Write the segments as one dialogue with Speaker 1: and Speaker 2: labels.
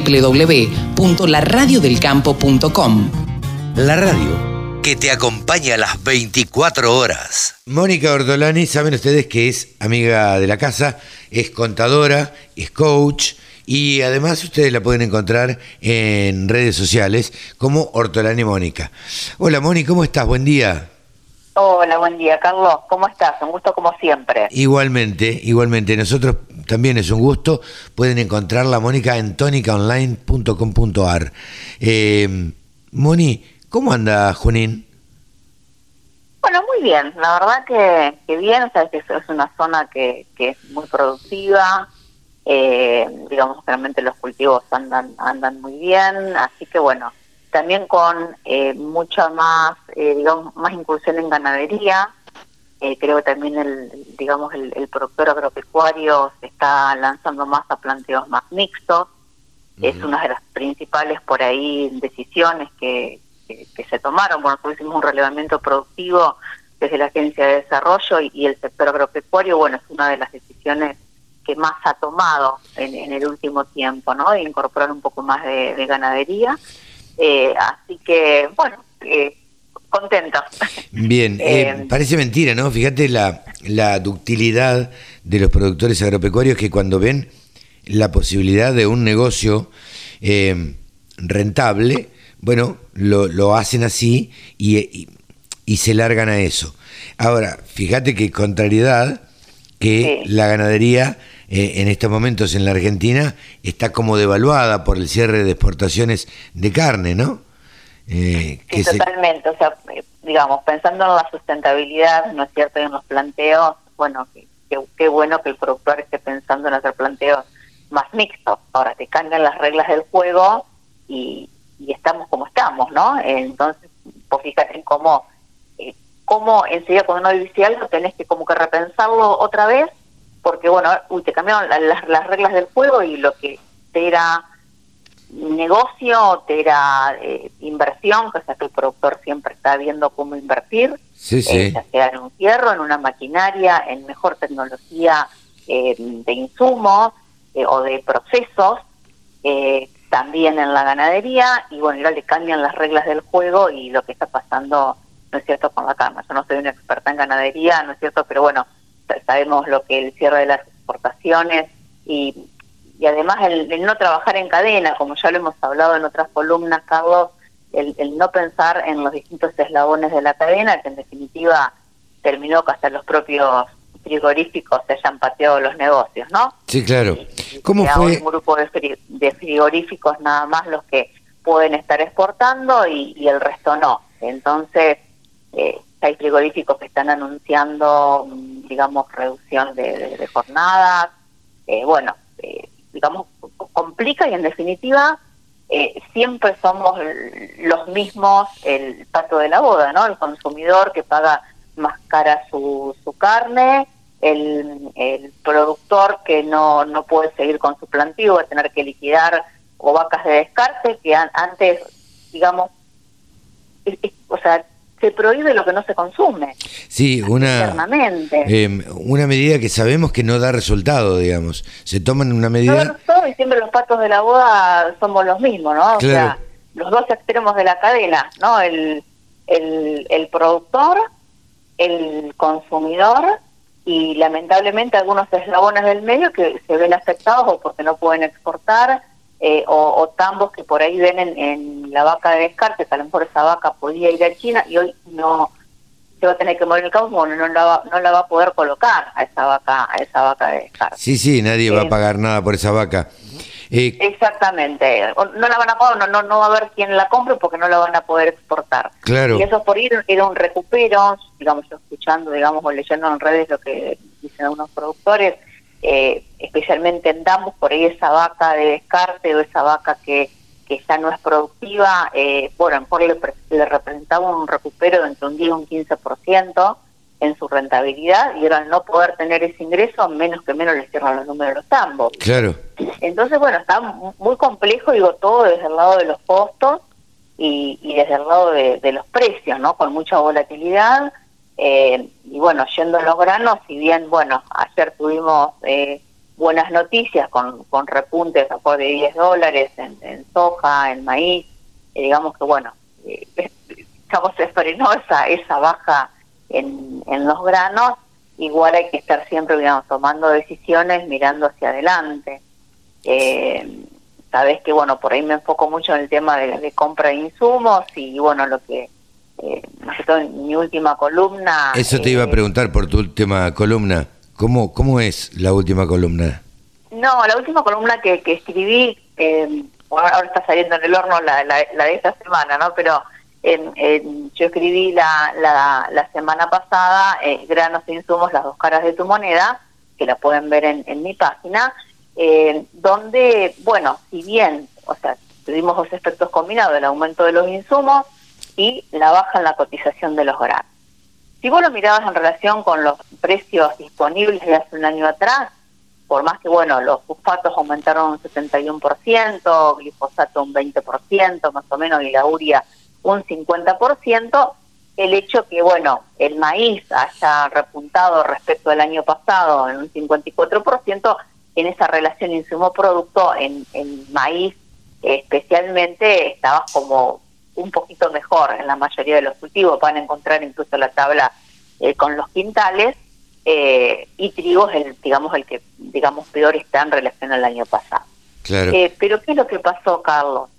Speaker 1: www.laradiodelcampo.com.
Speaker 2: La radio que te acompaña a las 24 horas. Mónica Ortolani, saben ustedes que es amiga de la casa, es contadora, es coach y además ustedes la pueden encontrar en redes sociales como Ortolani Mónica. Hola Mónica, ¿cómo estás? Buen día.
Speaker 3: Hola, buen día, Carlos. ¿Cómo estás? Un gusto como siempre.
Speaker 2: Igualmente, igualmente. Nosotros también es un gusto. Pueden encontrarla, Mónica, en tónicaonline.com.ar. Eh, Moni, ¿cómo anda Junín?
Speaker 3: Bueno, muy bien. La verdad que, bien. O sea, que es una zona que, que es muy productiva. Eh, digamos, realmente los cultivos andan andan muy bien. Así que bueno, también con eh, mucha más, eh, digamos, más incursión en ganadería. Eh, creo que también el, digamos, el, productor agropecuario se está lanzando más a planteos más mixtos. Es una de las principales por ahí decisiones que, que, se tomaron. Bueno, hicimos un relevamiento productivo desde la Agencia de Desarrollo y, el sector agropecuario, bueno, es una de las decisiones que más ha tomado en, el último tiempo, ¿no? De incorporar un poco más de ganadería. Eh, así que, bueno, eh, contento.
Speaker 2: Bien, eh, eh, parece mentira, ¿no? Fíjate la, la ductilidad de los productores agropecuarios que cuando ven la posibilidad de un negocio rentable, bueno, lo, lo hacen así y, y, se largan a eso. Ahora, fíjate que contrariedad que la ganadería eh, en estos momentos en la Argentina está como devaluada por el cierre de exportaciones de carne, ¿no?
Speaker 3: Eh, sí, totalmente. O sea, eh, digamos, pensando en la sustentabilidad, ¿no es cierto? Y en los planteos, bueno, qué bueno que el productor esté pensando en hacer planteos más mixtos. Ahora, te cambian las reglas del juego y, estamos como estamos, ¿no? Entonces, pues fíjate en cómo, eh, cómo enseguida cuando no dice algo tenés que como que repensarlo otra vez porque bueno, uy, te cambiaron las, reglas del juego y lo que te era negocio, te era eh, inversión, que sea que el productor siempre está viendo cómo invertir,
Speaker 2: sí, sí.
Speaker 3: Eh, sea en un fierro, en una maquinaria, en mejor tecnología eh, de insumos o de procesos, también en la ganadería, y bueno, ya le cambian las reglas del juego y lo que está pasando, no es cierto, con la carne. Yo no soy una experta en ganadería, no es cierto, pero bueno, sabemos lo que el cierre de las exportaciones y, y además el, no trabajar en cadena, como ya lo hemos hablado en otras columnas, Carlos, el, el, no pensar en los distintos eslabones de la cadena, que en definitiva terminó que hasta los propios frigoríficos se hayan pateado los negocios, ¿no?
Speaker 2: Sí, claro. ¿Cómo fue?
Speaker 3: Un grupo de, de, frigoríficos nada más los que pueden estar exportando y, y el resto no. Entonces, eh, hay frigoríficos que están anunciando, mm, digamos, reducción de, jornadas. Eh, bueno, eh, digamos, complica y en definitiva eh, siempre somos los mismos el pato de la boda, ¿no? El consumidor que paga más cara su, su carne, el, el productor que no, no puede seguir con su plantío, va a tener que liquidar o vacas de descarte que antes, digamos, o sea, se prohíbe lo que no se consume.
Speaker 2: Sí, una, eh, una medida que sabemos que no da resultado, digamos. Se toman una medida...
Speaker 3: Y siempre los patos de la boda somos los mismos, ¿no? O sea, los dos extremos de la cadena, ¿no? El, el, el productor, el consumidor y lamentablemente algunos eslabones del medio que se ven afectados o porque no pueden exportar eh, o, tambos que por ahí ven en, la vaca de descarte, que a lo mejor esa vaca podía ir a China y hoy no se va a tener que morir el campo, bueno, no la, va, no la va a poder colocar a esa vaca a esa vaca de descarte.
Speaker 2: Sí, sí, nadie va a eh, pagar nada por esa vaca.
Speaker 3: Eh, exactamente, no la van a pagar, no, no, no va a haber quien la compre porque no la van a poder exportar.
Speaker 2: Claro.
Speaker 3: Y eso por ir era un recupero, digamos, escuchando, digamos, o leyendo en redes lo que dicen algunos productores, eh, especialmente en Dambus, por ahí esa vaca de descarte o esa vaca que, que ya no es productiva, eh, bueno, por le, le, representaba un recupero de entre un 10 y un 15% en su rentabilidad y ahora al no poder tener ese ingreso, menos que menos le cierran los números de los tambos.
Speaker 2: Claro.
Speaker 3: Entonces, bueno, está muy complejo, digo, todo desde el lado de los costos y, y desde el lado de, de los precios, ¿no? Con mucha volatilidad eh, y bueno, yendo a los granos, si bien, bueno, ayer tuvimos eh, buenas noticias con, con repuntes a de 10 dólares en, soja, en maíz, digamos que bueno, eh, se frenó esa, esa baja en, en los granos, igual hay que estar siempre digamos, tomando decisiones mirando hacia adelante. Eh, sabes que bueno, por ahí me enfoco mucho en el tema de, compra de insumos y bueno, lo que eh, en mi última columna...
Speaker 2: Eso te iba a eh, preguntar por tu última columna. ¿Cómo, ¿Cómo es la última columna?
Speaker 3: No, la última columna que, que escribí, eh, ahora está saliendo en el horno la, la, de esta semana, ¿no? Pero en, yo escribí la, la, la semana pasada eh, Granos e Insumos, las dos caras de tu moneda, que la pueden ver en, en mi página, eh, donde, bueno, si bien, o sea, tuvimos dos efectos combinados, el aumento de los insumos y la baja en la cotización de los granos. Si vos lo mirabas en relación con los precios disponibles de hace un año atrás, por más que, bueno, los fosfatos aumentaron un 71%, glifosato un 20%, más o menos, y la uria un 50%, el hecho que, bueno, el maíz haya repuntado respecto al año pasado en un 54%, en esa relación insumo-producto, en, en maíz especialmente, estaba como un poquito mejor en la mayoría de los cultivos, van a encontrar incluso la tabla eh, con los quintales, eh, y trigo es el, digamos, el que digamos peor está en relación al año pasado. Eh, pero ¿qué es lo que pasó, Carlos?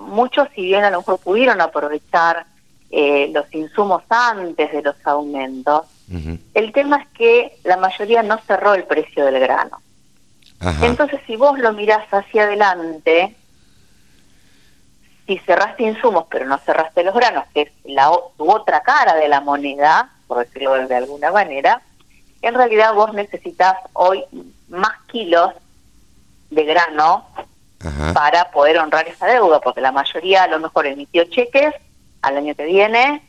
Speaker 3: muchos, si bien a lo mejor pudieron aprovechar los insumos antes de los aumentos, el tema es que la mayoría no cerró el precio del grano. Entonces, si vos lo mirás hacia adelante, si cerraste insumos pero no cerraste los granos, que es la tu otra cara de la moneda, por decirlo de alguna manera, en realidad vos necesitas hoy más kilos de grano para poder honrar esa deuda, porque la mayoría a lo mejor emitió cheques al año que viene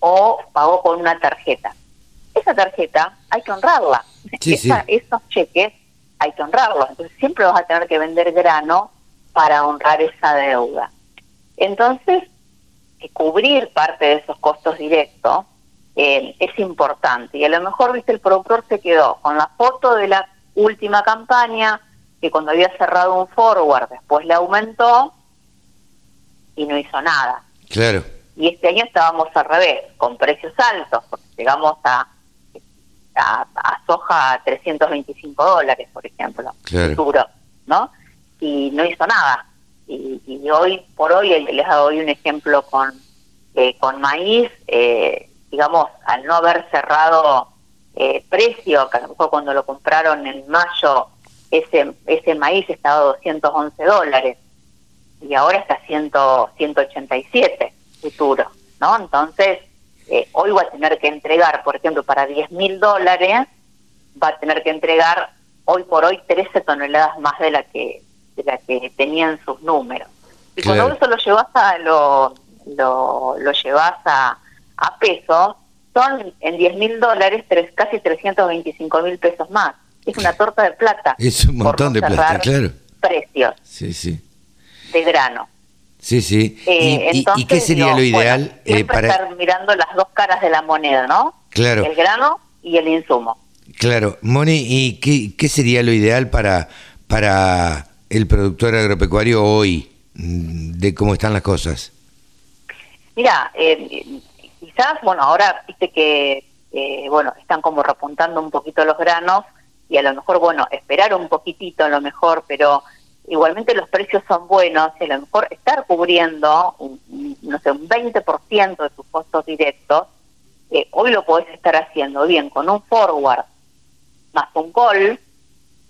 Speaker 3: o pagó con una tarjeta. Esa tarjeta hay que honrarla. Esos cheques hay que honrarlos. Entonces siempre vas a tener que vender grano para honrar esa deuda. Entonces, cubrir parte de esos costos directos eh, es importante. Y a lo mejor, viste, el productor se quedó con la foto de la última campaña, que cuando había cerrado un forward, después le aumentó y no hizo nada.
Speaker 2: Claro.
Speaker 3: Y este año estábamos al revés, con precios altos, porque llegamos a a, soja a 325 dólares, por ejemplo, claro. ¿no? Y no hizo nada. Y, hoy por hoy, les doy un ejemplo con, eh, con maíz, eh, digamos, al no haber cerrado eh, precio, que a lo mejor cuando lo compraron en mayo, ese, ese maíz estaba a 211 dólares y ahora está a 100, 187 futuro, ¿no? Entonces, eh, hoy va a tener que entregar, por ejemplo, para 10 mil dólares, va a tener que entregar hoy por hoy 13 toneladas más de la que de la que tenían sus números. Y cuando eso lo llevas a lo, lo, llevas a, a pesos, son en 10 mil dólares tres, casi 325 mil pesos más. Es una torta de plata.
Speaker 2: Es un montón de plata, claro.
Speaker 3: Precios.
Speaker 2: Sí, sí.
Speaker 3: De grano.
Speaker 2: Sí, sí. Eh, ¿Y, qué sería lo ideal
Speaker 3: eh, para estar mirando las dos caras de la moneda, ¿no?
Speaker 2: Claro.
Speaker 3: El grano y el insumo.
Speaker 2: Claro, Moni, ¿y qué, qué sería lo ideal para para el productor agropecuario hoy mm, de cómo están las cosas?
Speaker 3: Mira, eh, quizás, bueno, ahora viste que bueno están como repuntando un poquito los granos y a lo mejor, bueno, esperar un poquitito a lo mejor, pero igualmente los precios son buenos y a lo mejor estar cubriendo, un, no sé, un 20% de tus costos directos, eh, hoy lo podés estar haciendo bien con un forward más un call,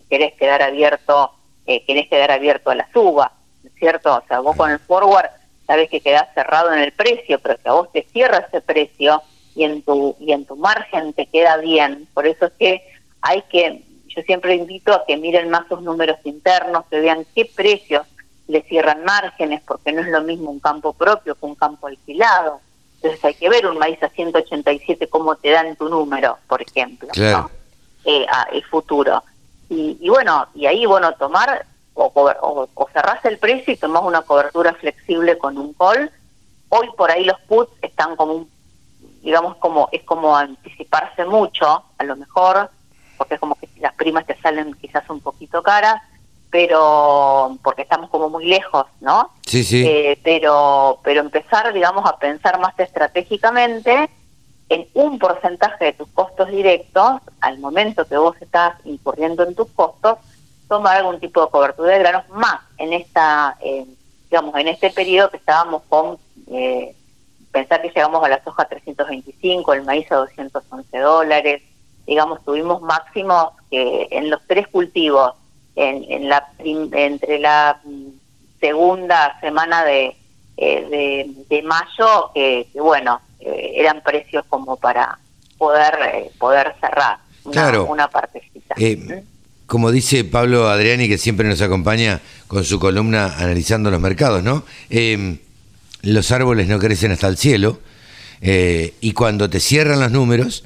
Speaker 3: querés quedar abierto, eh, querés quedar abierto a la suba, ¿cierto? O sea, vos con el forward sabes que quedás cerrado en el precio, pero que a vos te cierra ese precio y en tu y en tu margen te queda bien. Por eso es que hay que yo siempre invito a que miren más sus números internos, que vean qué precios le cierran márgenes, porque no es lo mismo un campo propio que un campo alquilado. Entonces hay que ver un maíz a 187 cómo te dan tu número, por ejemplo,
Speaker 2: claro.
Speaker 3: Eh, el futuro. Y, bueno, y ahí, bueno, tomar o, o, o cerrás el precio y tomás una cobertura flexible con un call. Hoy por ahí los puts están como un, digamos, como es como anticiparse mucho, a lo mejor, porque es como que las primas te salen quizás un poquito caras, pero porque estamos como muy lejos, ¿no?
Speaker 2: Sí, sí.
Speaker 3: Eh, pero, pero empezar, digamos, a pensar más estratégicamente en un porcentaje de tus costos directos, al momento que vos estás incurriendo en tus costos, tomar algún tipo de cobertura de granos más en esta, eh, digamos, en este periodo que estábamos con, eh, pensar que llegamos a la soja 325, el maíz a 211 dólares, digamos, tuvimos máximos que en los tres cultivos, en, la entre la segunda semana de, eh, de, mayo, que, bueno, eran precios como para poder eh, poder cerrar una, una partecita.
Speaker 2: ¿Mm? como dice Pablo Adriani, que siempre nos acompaña con su columna analizando los mercados, ¿no? los árboles no crecen hasta el cielo y cuando te cierran los números,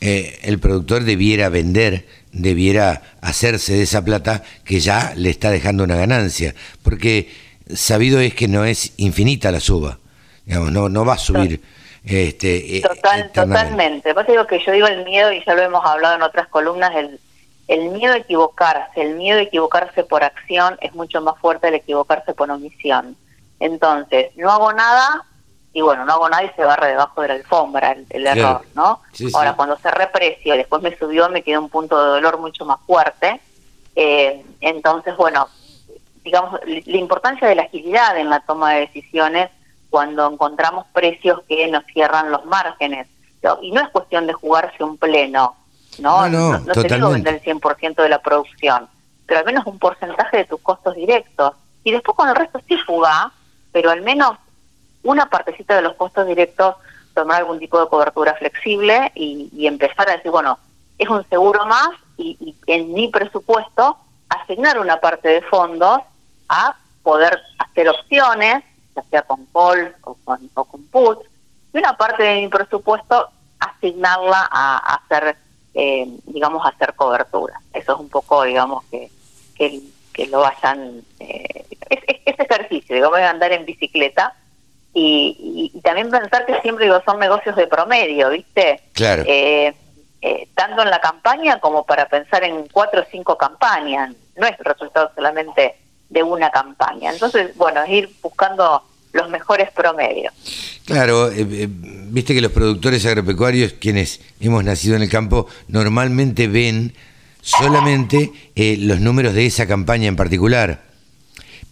Speaker 2: eh, el productor debiera vender, debiera hacerse de esa plata que ya le está dejando una ganancia, porque sabido es que no es infinita la suba, digamos, no, no va a subir. Este,
Speaker 3: eh, Total, totalmente. Por digo que yo digo el miedo, y ya lo hemos hablado en otras columnas, el, el miedo a equivocarse, el miedo a equivocarse por acción es mucho más fuerte del equivocarse por omisión. Entonces, no hago nada, y bueno, no hago nada y se barre debajo de la alfombra el, error, ¿no? Ahora, cuando se reprecio después me subió, me quedó un punto de dolor mucho más fuerte. Eh, entonces, bueno, digamos, la importancia de la agilidad en la toma de decisiones cuando encontramos precios que nos cierran los márgenes. Y no es cuestión de jugarse un pleno, ¿no?
Speaker 2: No,
Speaker 3: no, no, se digo vender el 100% de la producción, pero al menos un porcentaje de tus costos directos. Y después con el resto sí jugar, pero al menos una partecita de los costos directos, tomar algún tipo de cobertura flexible y, empezar a decir, bueno, es un seguro más y, en mi presupuesto asignar una parte de fondos a poder hacer opciones, ya sea con calls o con, o con puts, y una parte de mi presupuesto asignarla a, hacer, eh, digamos, a hacer cobertura. Eso es un poco, digamos, que, que, lo vayan... Eh, es, es, ejercicio, digamos, andar en bicicleta y, también pensar que siempre digo, son negocios de promedio, ¿viste?
Speaker 2: Claro.
Speaker 3: Eh, eh, tanto en la campaña como para pensar en cuatro o cinco campañas, no es el resultado solamente de una campaña. Entonces, bueno, es ir buscando los mejores promedios.
Speaker 2: Claro, eh, viste que los productores agropecuarios, quienes hemos nacido en el campo, normalmente ven solamente los números de esa campaña en particular.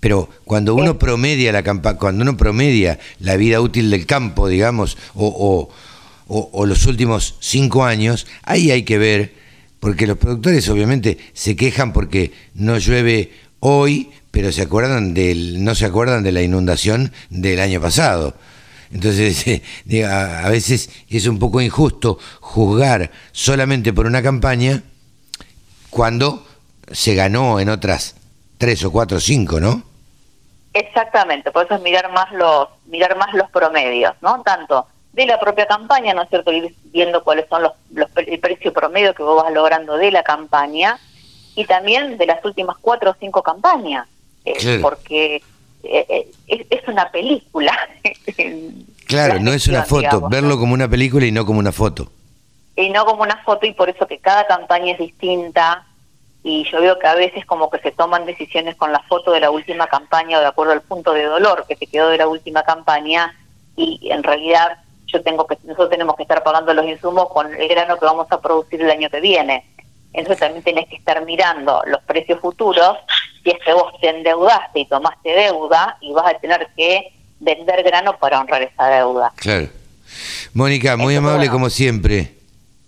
Speaker 2: Pero cuando uno promedia la cuando uno promedia la vida útil del campo, digamos, o, los últimos cinco años, ahí hay que ver, porque los productores obviamente se quejan porque no llueve hoy, pero se acuerdan del, no se acuerdan de la inundación del año pasado. Entonces, a veces es un poco injusto juzgar solamente por una campaña cuando se ganó en otras tres o cuatro o cinco, ¿no?
Speaker 3: Exactamente, por eso es mirar más los, mirar más los promedios, ¿no? Tanto de la propia campaña, ¿no es cierto? Ir viendo cuáles son los, los el precio promedio que vos vas logrando de la campaña y también de las últimas cuatro o cinco campañas, eh, porque eh, eh, es, una película.
Speaker 2: claro, no es una foto, verlo como una película y no como una foto.
Speaker 3: Y no como una foto y por eso que cada campaña es distinta, y yo veo que a veces como que se toman decisiones con la foto de la última campaña o de acuerdo al punto de dolor que te quedó de la última campaña y en realidad yo tengo que nosotros tenemos que estar pagando los insumos con el grano que vamos a producir el año que viene. Entonces también tenés que estar mirando los precios futuros si es que vos te endeudaste y tomaste deuda y vas a tener que vender grano para honrar esa deuda.
Speaker 2: Claro. Mónica, muy amable como siempre.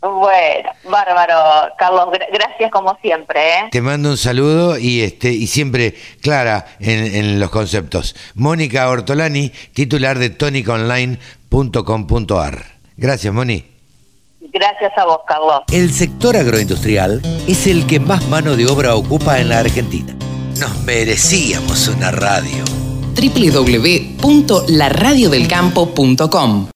Speaker 3: Bueno, bárbaro, Carlos, gracias como siempre. ¿eh?
Speaker 2: Te mando un saludo y este y siempre clara en, los conceptos. Mónica Ortolani, titular de toniconline.com.ar. Gracias, Moni.
Speaker 3: Gracias a vos, Carlos.
Speaker 2: El sector agroindustrial es el que más mano de obra ocupa en la Argentina. Nos merecíamos una radio.
Speaker 1: www.laradiodelcampo.com